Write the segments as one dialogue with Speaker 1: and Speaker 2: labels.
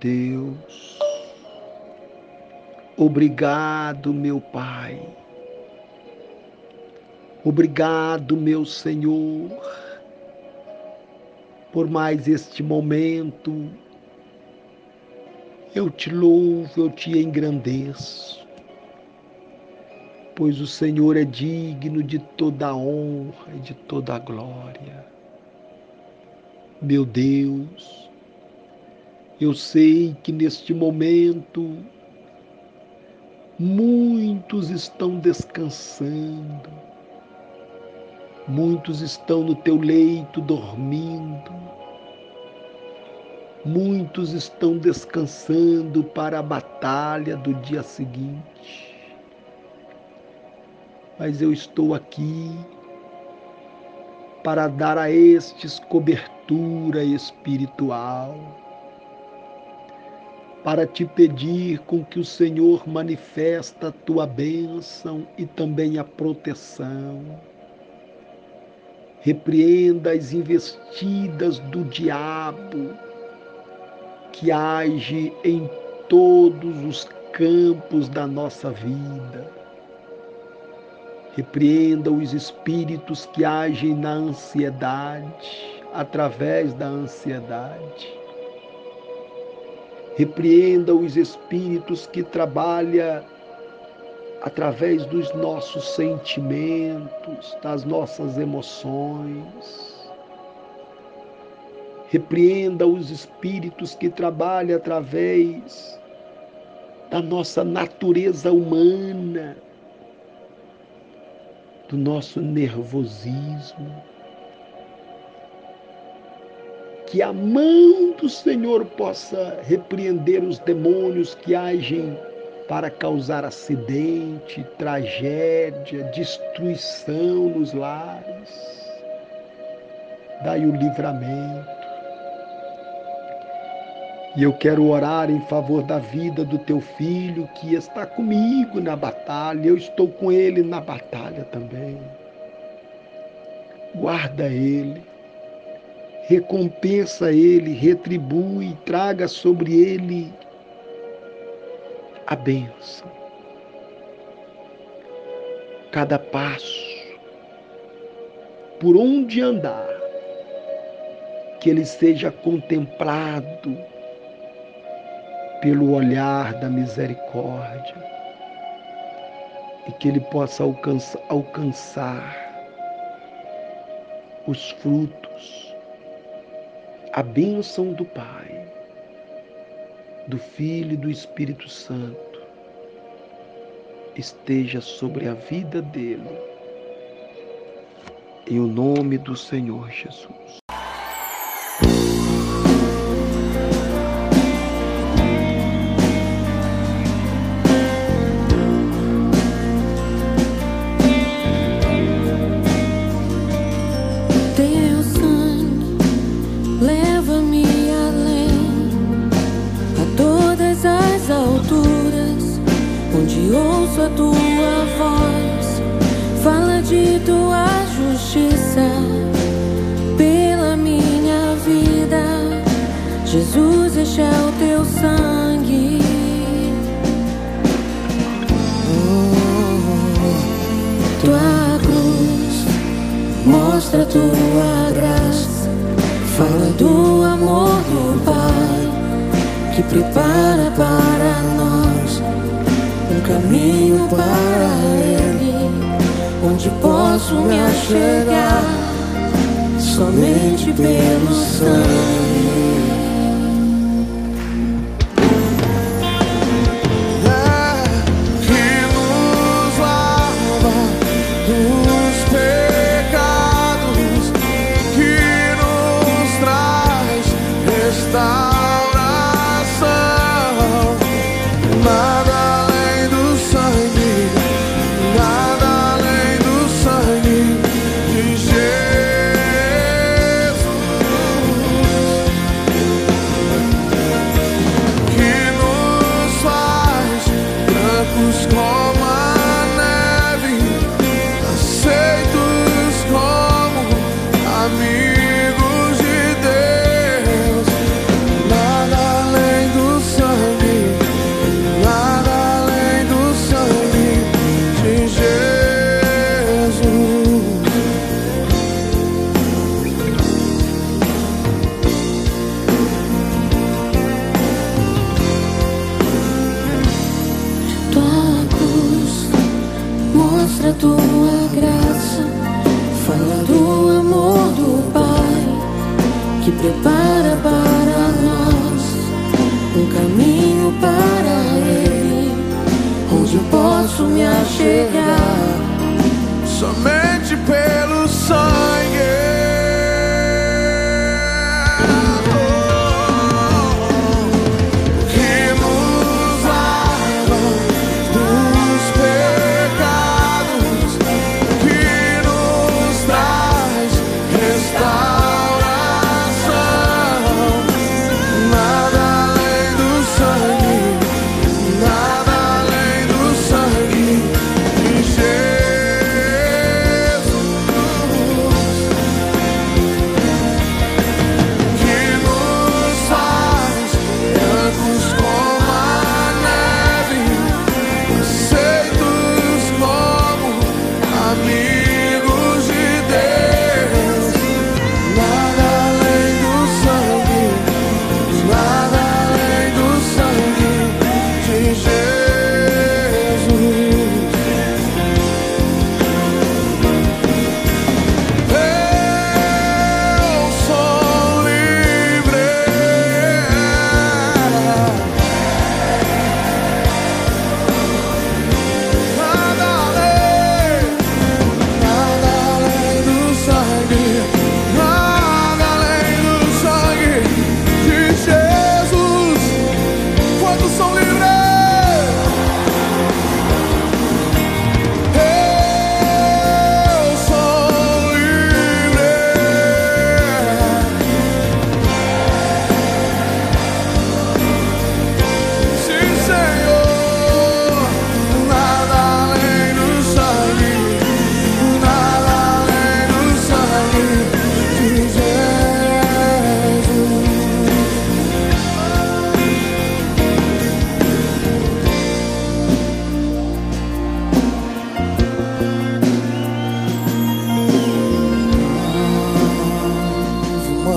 Speaker 1: Deus. Obrigado, meu Pai. Obrigado, meu Senhor, por mais este momento. Eu te louvo, eu te engrandeço, pois o Senhor é digno de toda a honra e de toda a glória. Meu Deus, eu sei que neste momento muitos estão descansando, muitos estão no teu leito dormindo, muitos estão descansando para a batalha do dia seguinte. Mas eu estou aqui para dar a estes cobertura espiritual para te pedir com que o Senhor manifesta a tua bênção e também a proteção. Repreenda as investidas do diabo que age em todos os campos da nossa vida. Repreenda os espíritos que agem na ansiedade, através da ansiedade Repreenda os espíritos que trabalham através dos nossos sentimentos, das nossas emoções. Repreenda os espíritos que trabalham através da nossa natureza humana, do nosso nervosismo que a mão do Senhor possa repreender os demônios que agem para causar acidente, tragédia, destruição nos lares. Dai o livramento. E eu quero orar em favor da vida do teu filho que está comigo na batalha. Eu estou com ele na batalha também. Guarda ele recompensa ele, retribui, traga sobre ele a bênção. Cada passo, por onde andar, que ele seja contemplado pelo olhar da misericórdia e que ele possa alcançar, alcançar os frutos a bênção do Pai, do Filho e do Espírito Santo esteja sobre a vida dele, em o nome do Senhor Jesus.
Speaker 2: É o teu sangue. Oh, tua cruz mostra tua graça, fala do amor do Pai que prepara para nós um caminho para Ele, onde posso me achegar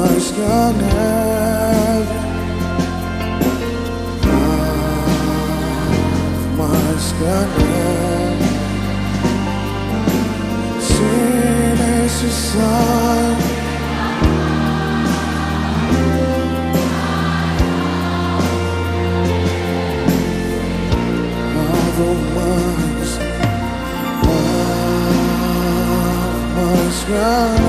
Speaker 3: mais que a neve, mais que a neve, se necessário. Lava mais, lava mais que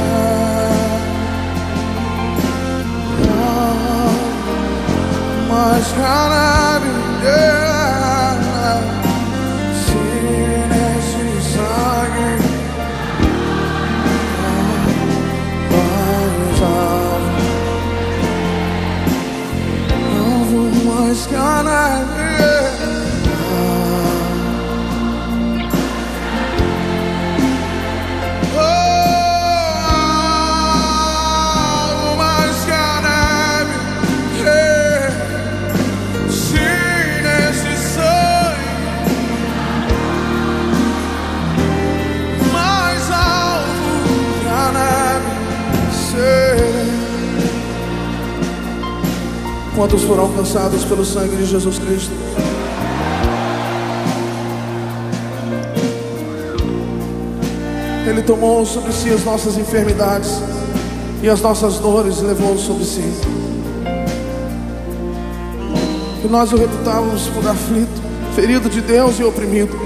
Speaker 3: Quantos foram alcançados pelo sangue de Jesus Cristo? Ele tomou sobre si as nossas enfermidades e as nossas dores levou sobre si que nós o reputávamos por aflito, ferido de Deus e oprimido.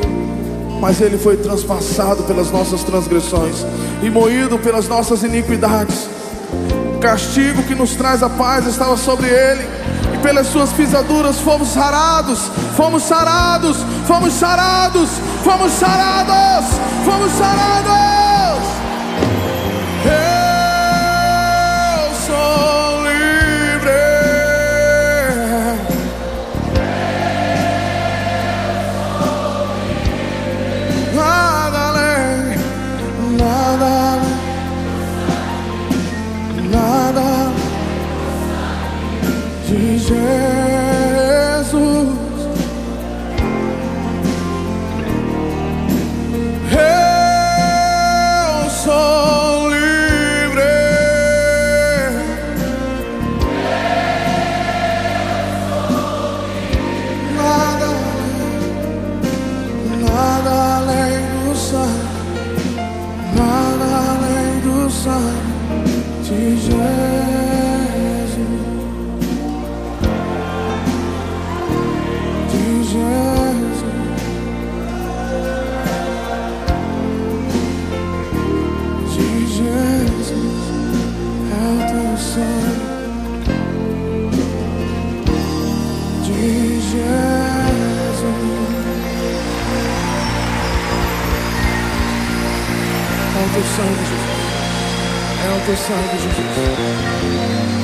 Speaker 3: Mas ele foi transpassado pelas nossas transgressões e moído pelas nossas iniquidades. Castigo que nos traz a paz estava sobre ele, e pelas suas pisaduras fomos sarados, fomos sarados, fomos sarados, fomos sarados, fomos sarados. Eu de Jesus, de Jesus. De Jesus é o de Jesus. teu sangue, Jesus. É o teu sangue, Jesus.